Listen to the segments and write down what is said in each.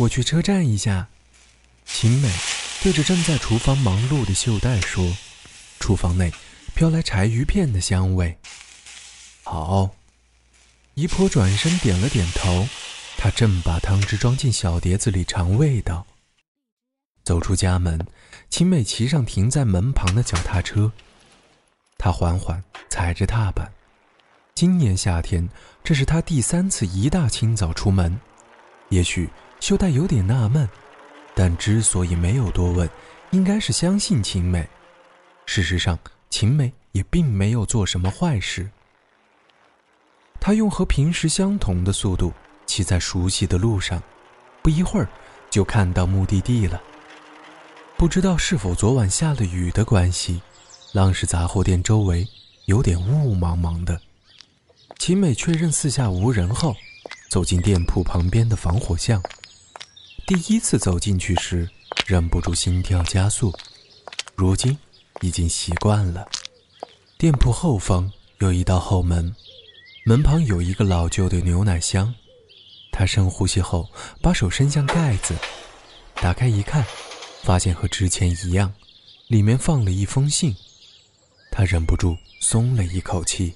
我去车站一下。晴美对着正在厨房忙碌的秀代说：“厨房内飘来柴鱼片的香味。”好。姨婆转身点了点头，她正把汤汁装进小碟子里尝味道。走出家门，晴美骑上停在门旁的脚踏车，她缓缓踩着踏板。今年夏天，这是她第三次一大清早出门。也许。秀代有点纳闷，但之所以没有多问，应该是相信晴美。事实上，晴美也并没有做什么坏事。他用和平时相同的速度骑在熟悉的路上，不一会儿就看到目的地了。不知道是否昨晚下了雨的关系，浪氏杂货店周围有点雾茫茫的。晴美确认四下无人后，走进店铺旁边的防火巷。第一次走进去时，忍不住心跳加速，如今已经习惯了。店铺后方有一道后门，门旁有一个老旧的牛奶箱。他深呼吸后，把手伸向盖子，打开一看，发现和之前一样，里面放了一封信。他忍不住松了一口气。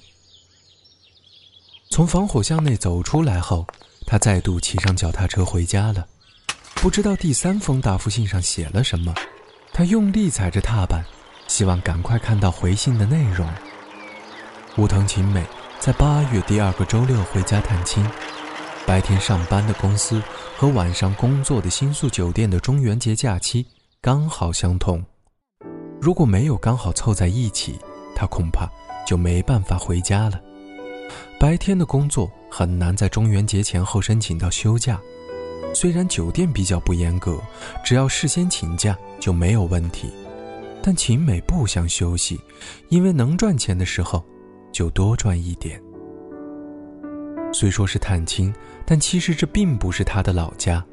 从防火巷内走出来后，他再度骑上脚踏车回家了。不知道第三封答复信上写了什么，他用力踩着踏板，希望赶快看到回信的内容。武藤晴美在八月第二个周六回家探亲，白天上班的公司和晚上工作的新宿酒店的中元节假期刚好相同。如果没有刚好凑在一起，他恐怕就没办法回家了。白天的工作很难在中元节前后申请到休假。虽然酒店比较不严格，只要事先请假就没有问题，但秦美不想休息，因为能赚钱的时候就多赚一点。虽说是探亲，但其实这并不是他的老家。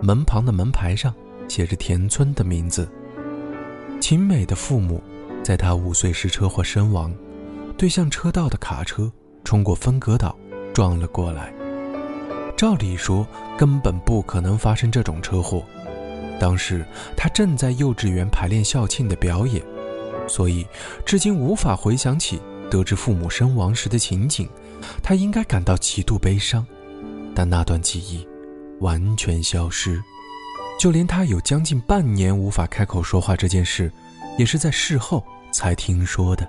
门旁的门牌上写着田村的名字。秦美的父母在他五岁时车祸身亡，对向车道的卡车冲过分隔岛，撞了过来。照理说，根本不可能发生这种车祸。当时他正在幼稚园排练校庆的表演，所以至今无法回想起得知父母身亡时的情景。他应该感到极度悲伤，但那段记忆完全消失。就连他有将近半年无法开口说话这件事，也是在事后才听说的。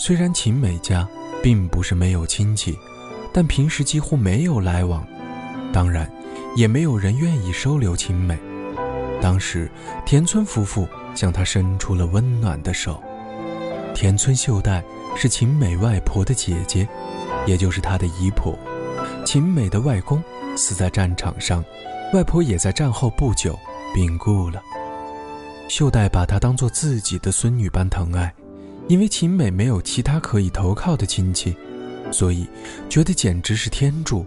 虽然秦美家并不是没有亲戚。但平时几乎没有来往，当然，也没有人愿意收留晴美。当时，田村夫妇向她伸出了温暖的手。田村秀代是秦美外婆的姐姐，也就是她的姨婆。秦美的外公死在战场上，外婆也在战后不久病故了。秀代把她当做自己的孙女般疼爱，因为秦美没有其他可以投靠的亲戚。所以，觉得简直是天助。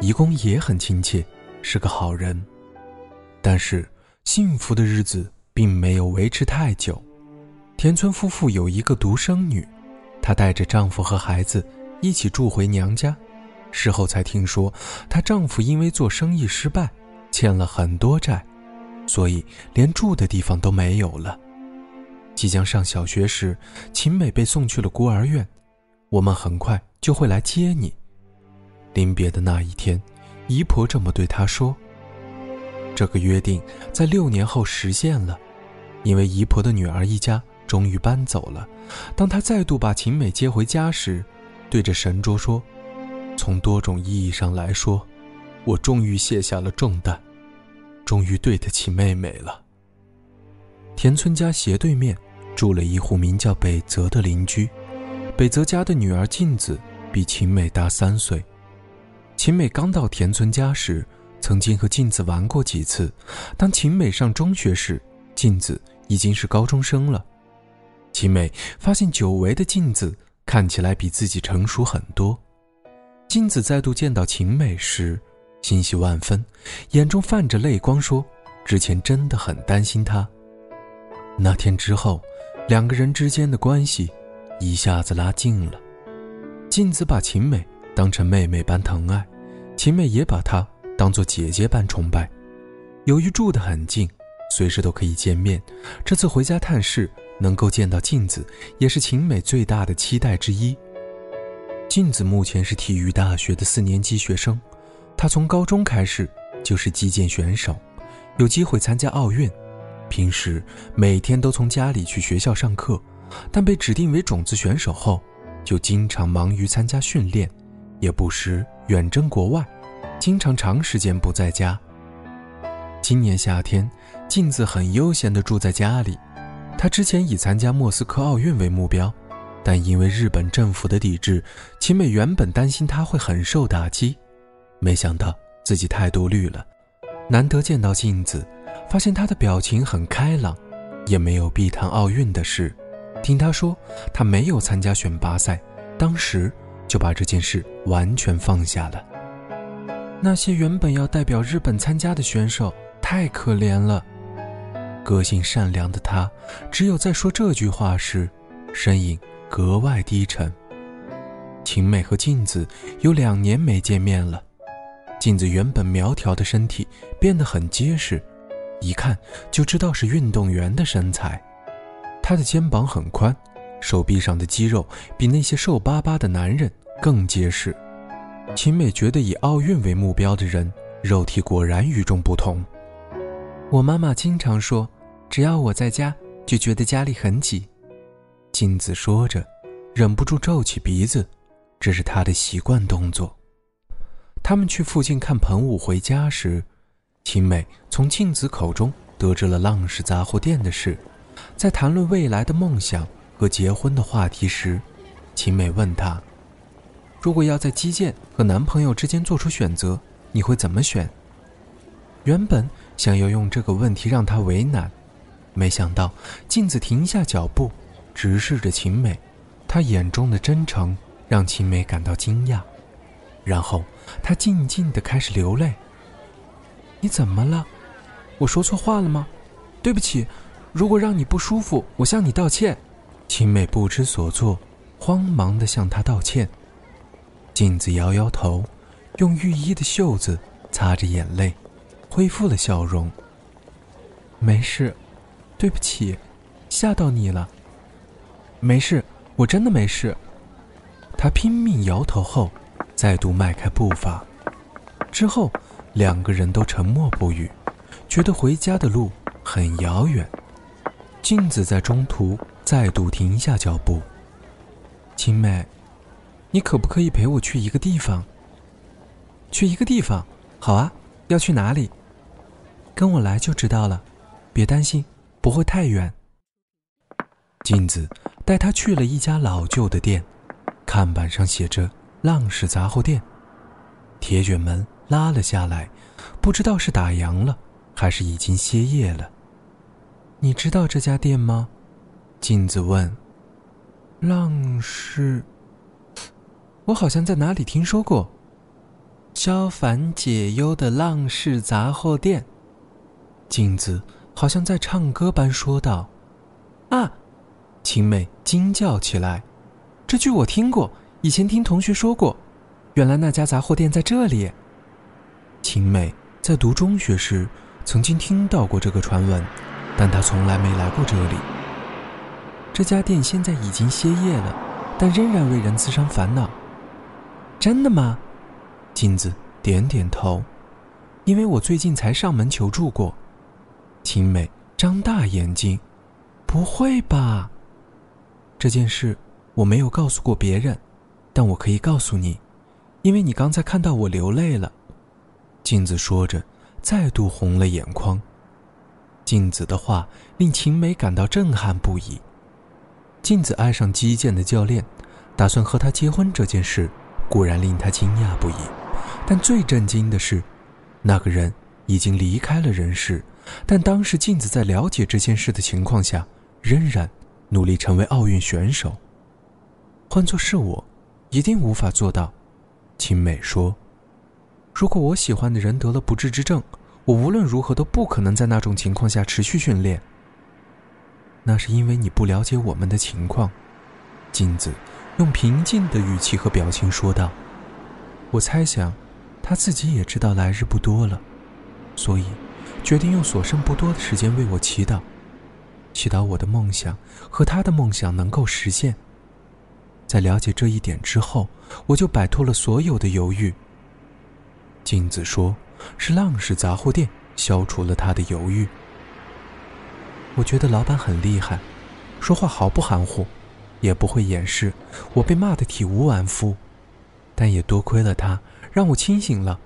姨公也很亲切，是个好人。但是，幸福的日子并没有维持太久。田村夫妇有一个独生女，她带着丈夫和孩子一起住回娘家。事后才听说，她丈夫因为做生意失败，欠了很多债，所以连住的地方都没有了。即将上小学时，秦美被送去了孤儿院。我们很快就会来接你。临别的那一天，姨婆这么对她说：“这个约定在六年后实现了，因为姨婆的女儿一家终于搬走了。当他再度把琴美接回家时，对着神桌说：“从多种意义上来说，我终于卸下了重担，终于对得起妹妹了。”田村家斜对面住了一户名叫北泽的邻居，北泽家的女儿静子比晴美大三岁。晴美刚到田村家时，曾经和静子玩过几次。当晴美上中学时，静子已经是高中生了。晴美发现久违的静子看起来比自己成熟很多。静子再度见到晴美时，欣喜万分，眼中泛着泪光，说：“之前真的很担心她。”那天之后，两个人之间的关系一下子拉近了。静子把晴美当成妹妹般疼爱，晴美也把她当做姐姐般崇拜。由于住得很近，随时都可以见面，这次回家探视能够见到静子，也是晴美最大的期待之一。静子目前是体育大学的四年级学生，她从高中开始就是击剑选手，有机会参加奥运。平时每天都从家里去学校上课，但被指定为种子选手后，就经常忙于参加训练，也不时远征国外，经常长时间不在家。今年夏天，镜子很悠闲地住在家里。他之前以参加莫斯科奥运为目标，但因为日本政府的抵制，秦美原本担心他会很受打击，没想到自己太多虑了。难得见到镜子。发现他的表情很开朗，也没有避谈奥运的事。听他说他没有参加选拔赛，当时就把这件事完全放下了。那些原本要代表日本参加的选手太可怜了。个性善良的他，只有在说这句话时，声音格外低沉。晴美和镜子有两年没见面了，镜子原本苗条的身体变得很结实。一看就知道是运动员的身材，他的肩膀很宽，手臂上的肌肉比那些瘦巴巴的男人更结实。秦美觉得以奥运为目标的人，肉体果然与众不同。我妈妈经常说，只要我在家，就觉得家里很挤。镜子说着，忍不住皱起鼻子，这是他的习惯动作。他们去附近看棚舞，回家时。秦美从镜子口中得知了浪氏杂货店的事，在谈论未来的梦想和结婚的话题时，秦美问他：“如果要在击剑和男朋友之间做出选择，你会怎么选？”原本想要用这个问题让他为难，没想到镜子停下脚步，直视着秦美，他眼中的真诚让秦美感到惊讶，然后他静静地开始流泪。你怎么了？我说错话了吗？对不起，如果让你不舒服，我向你道歉。青妹不知所措，慌忙地向他道歉。镜子摇摇头，用浴衣的袖子擦着眼泪，恢复了笑容。没事，对不起，吓到你了。没事，我真的没事。他拼命摇头后，再度迈开步伐，之后。两个人都沉默不语，觉得回家的路很遥远。镜子在中途再度停下脚步。青妹，你可不可以陪我去一个地方？去一个地方？好啊，要去哪里？跟我来就知道了，别担心，不会太远。镜子带他去了一家老旧的店，看板上写着“浪氏杂货店”，铁卷门。拉了下来，不知道是打烊了，还是已经歇业了。你知道这家店吗？镜子问。浪是，我好像在哪里听说过。消烦解忧的浪氏杂货店。镜子好像在唱歌般说道。啊！青妹惊叫起来，这句我听过，以前听同学说过。原来那家杂货店在这里。青妹在读中学时曾经听到过这个传闻，但他从来没来过这里。这家店现在已经歇业了，但仍然为人滋伤烦恼。真的吗？镜子点点头。因为我最近才上门求助过。青美张大眼睛，不会吧？这件事我没有告诉过别人，但我可以告诉你，因为你刚才看到我流泪了。镜子说着，再度红了眼眶。镜子的话令晴美感到震撼不已。镜子爱上击剑的教练，打算和他结婚这件事，固然令他惊讶不已，但最震惊的是，那个人已经离开了人世。但当时镜子在了解这件事的情况下，仍然努力成为奥运选手。换作是我，一定无法做到。晴美说：“如果我喜欢的人得了不治之症，我无论如何都不可能在那种情况下持续训练。”那是因为你不了解我们的情况，镜子用平静的语气和表情说道：“我猜想，他自己也知道来日不多了，所以决定用所剩不多的时间为我祈祷，祈祷我的梦想和他的梦想能够实现。在了解这一点之后，我就摆脱了所有的犹豫。”镜子说：“是浪氏杂货店消除了他的犹豫。”我觉得老板很厉害，说话毫不含糊，也不会掩饰。我被骂得体无完肤，但也多亏了他，让我清醒了，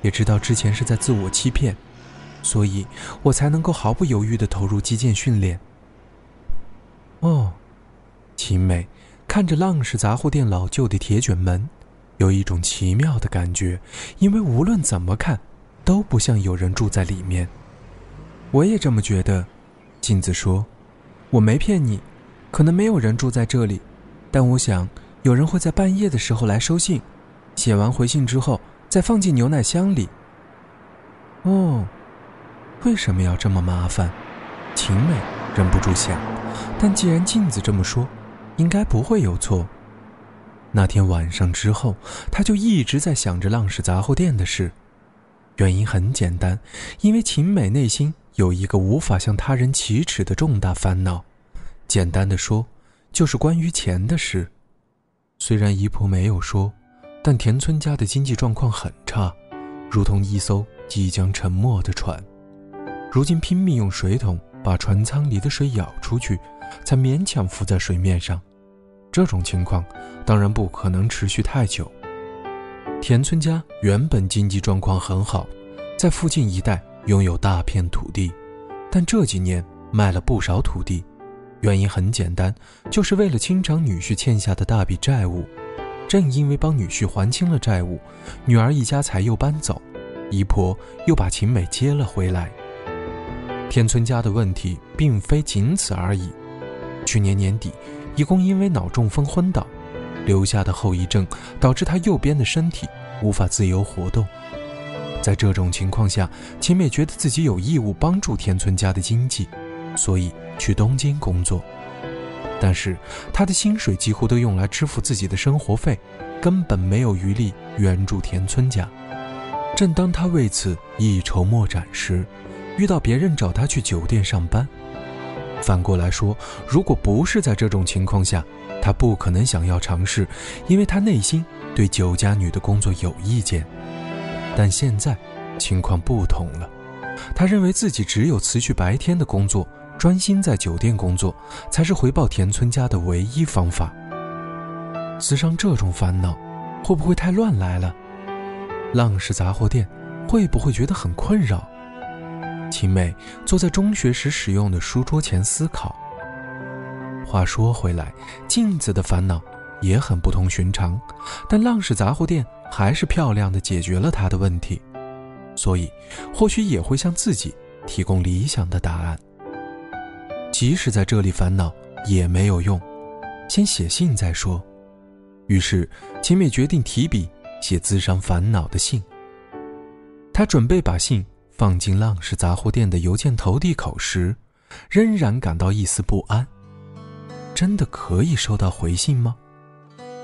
也知道之前是在自我欺骗，所以我才能够毫不犹豫地投入击剑训练。哦，秦美看着浪氏杂货店老旧的铁卷门，有一种奇妙的感觉，因为无论怎么看，都不像有人住在里面。我也这么觉得。镜子说：“我没骗你，可能没有人住在这里，但我想有人会在半夜的时候来收信，写完回信之后再放进牛奶箱里。”哦，为什么要这么麻烦？晴美忍不住想，但既然镜子这么说，应该不会有错。那天晚上之后，他就一直在想着浪氏杂货店的事，原因很简单，因为秦美内心。有一个无法向他人启齿的重大烦恼，简单的说，就是关于钱的事。虽然姨婆没有说，但田村家的经济状况很差，如同一艘即将沉没的船。如今拼命用水桶把船舱里的水舀出去，才勉强浮在水面上。这种情况当然不可能持续太久。田村家原本经济状况很好，在附近一带。拥有大片土地，但这几年卖了不少土地，原因很简单，就是为了清偿女婿欠下的大笔债务。正因为帮女婿还清了债务，女儿一家才又搬走，姨婆又把秦美接了回来。田村家的问题并非仅此而已，去年年底，一公因为脑中风昏倒，留下的后遗症导致他右边的身体无法自由活动。在这种情况下，秦美觉得自己有义务帮助田村家的经济，所以去东京工作。但是她的薪水几乎都用来支付自己的生活费，根本没有余力援助田村家。正当她为此一筹莫展时，遇到别人找她去酒店上班。反过来说，如果不是在这种情况下，他不可能想要尝试，因为他内心对酒家女的工作有意见。但现在情况不同了，他认为自己只有辞去白天的工作，专心在酒店工作，才是回报田村家的唯一方法。思上这种烦恼，会不会太乱来了？浪氏杂货店会不会觉得很困扰？秦美坐在中学时使用的书桌前思考。话说回来，镜子的烦恼也很不同寻常，但浪氏杂货店。还是漂亮的解决了他的问题，所以或许也会向自己提供理想的答案。即使在这里烦恼也没有用，先写信再说。于是秦美决定提笔写自伤烦恼的信。他准备把信放进浪氏杂货店的邮件投递口时，仍然感到一丝不安。真的可以收到回信吗？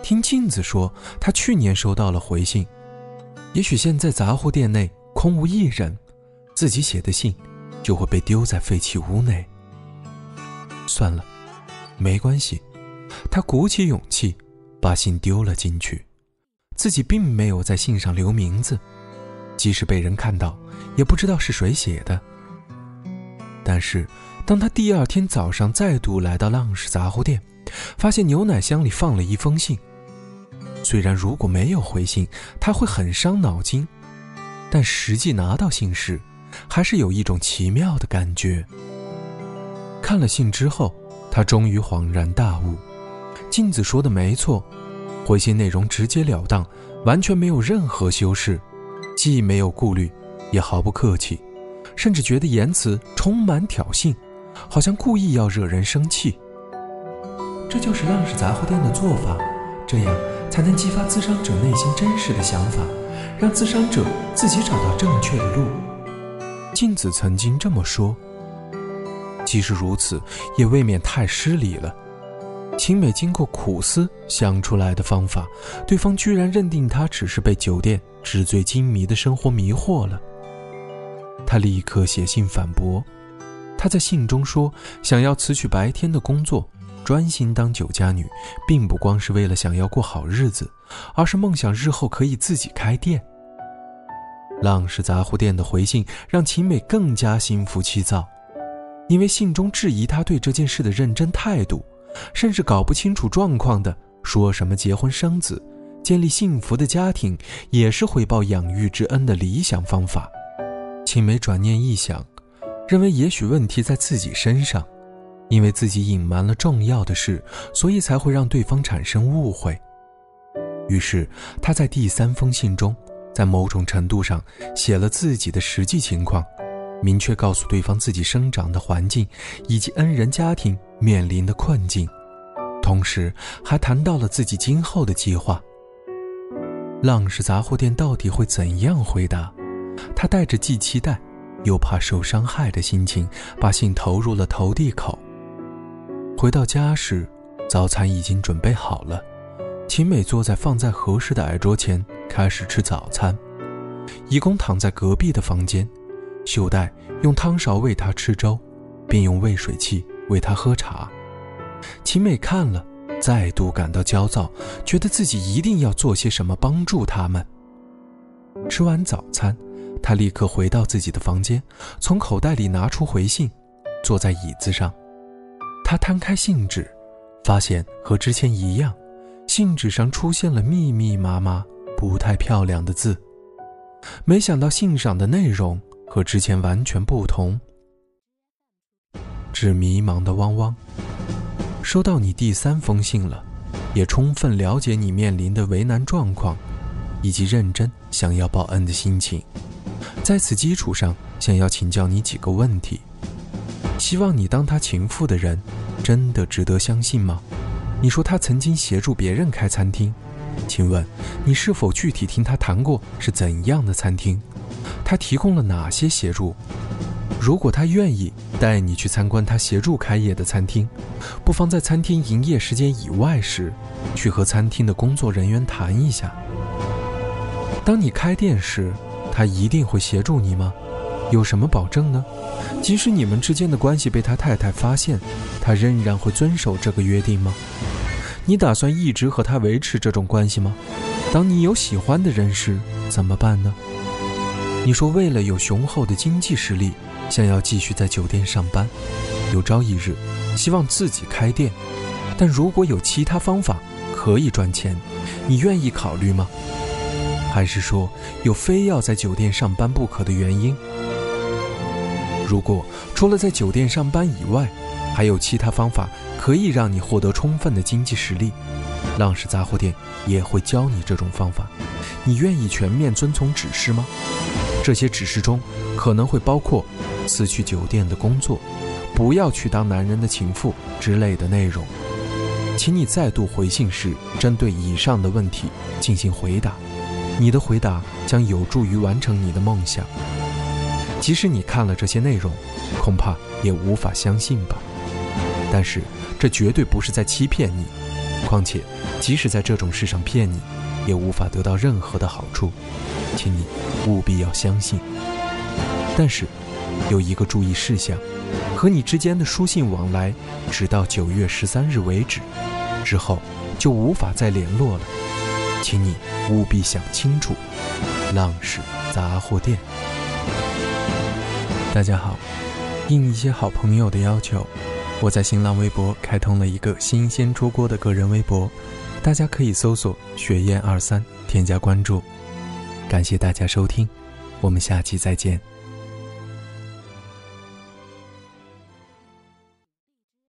听镜子说，他去年收到了回信，也许现在杂货店内空无一人，自己写的信就会被丢在废弃屋内。算了，没关系。他鼓起勇气，把信丢了进去。自己并没有在信上留名字，即使被人看到，也不知道是谁写的。但是，当他第二天早上再度来到浪氏杂货店，发现牛奶箱里放了一封信。虽然如果没有回信，他会很伤脑筋，但实际拿到信时，还是有一种奇妙的感觉。看了信之后，他终于恍然大悟，镜子说的没错，回信内容直截了当，完全没有任何修饰，既没有顾虑，也毫不客气，甚至觉得言辞充满挑衅，好像故意要惹人生气。这就是浪氏杂货店的做法，这样才能激发自伤者内心真实的想法，让自伤者自己找到正确的路。镜子曾经这么说。即使如此，也未免太失礼了。秦美经过苦思想出来的方法，对方居然认定她只是被酒店纸醉金迷的生活迷惑了。他立刻写信反驳。他在信中说，想要辞去白天的工作，专心当酒家女，并不光是为了想要过好日子，而是梦想日后可以自己开店。浪氏杂货店的回信让秦美更加心浮气躁。因为信中质疑他对这件事的认真态度，甚至搞不清楚状况的说什么结婚生子、建立幸福的家庭也是回报养育之恩的理想方法。青梅转念一想，认为也许问题在自己身上，因为自己隐瞒了重要的事，所以才会让对方产生误会。于是他在第三封信中，在某种程度上写了自己的实际情况。明确告诉对方自己生长的环境，以及恩人家庭面临的困境，同时还谈到了自己今后的计划。浪氏杂货店到底会怎样回答？他带着既期待又怕受伤害的心情，把信投入了投递口。回到家时，早餐已经准备好了，秦美坐在放在合适的矮桌前，开始吃早餐。义工躺在隔壁的房间。秀带用汤勺喂他吃粥，并用喂水器喂他喝茶。秦美看了，再度感到焦躁，觉得自己一定要做些什么帮助他们。吃完早餐，他立刻回到自己的房间，从口袋里拿出回信，坐在椅子上。他摊开信纸，发现和之前一样，信纸上出现了密密麻麻、不太漂亮的字。没想到信上的内容。和之前完全不同。致迷茫的汪汪，收到你第三封信了，也充分了解你面临的为难状况，以及认真想要报恩的心情。在此基础上，想要请教你几个问题。希望你当他情妇的人，真的值得相信吗？你说他曾经协助别人开餐厅，请问你是否具体听他谈过是怎样的餐厅？他提供了哪些协助？如果他愿意带你去参观他协助开业的餐厅，不妨在餐厅营业时间以外时，去和餐厅的工作人员谈一下。当你开店时，他一定会协助你吗？有什么保证呢？即使你们之间的关系被他太太发现，他仍然会遵守这个约定吗？你打算一直和他维持这种关系吗？当你有喜欢的人时，怎么办呢？你说为了有雄厚的经济实力，想要继续在酒店上班，有朝一日希望自己开店，但如果有其他方法可以赚钱，你愿意考虑吗？还是说有非要在酒店上班不可的原因？如果除了在酒店上班以外，还有其他方法可以让你获得充分的经济实力，浪氏杂货店也会教你这种方法。你愿意全面遵从指示吗？这些指示中可能会包括辞去酒店的工作，不要去当男人的情妇之类的内容。请你再度回信时，针对以上的问题进行回答。你的回答将有助于完成你的梦想。即使你看了这些内容，恐怕也无法相信吧。但是这绝对不是在欺骗你。况且，即使在这种事上骗你，也无法得到任何的好处。请你务必要相信。但是，有一个注意事项：和你之间的书信往来，直到九月十三日为止，之后就无法再联络了。请你务必想清楚。浪矢杂货店。大家好，应一些好朋友的要求，我在新浪微博开通了一个新鲜出锅的个人微博，大家可以搜索“雪燕二三”添加关注。感谢大家收听，我们下期再见。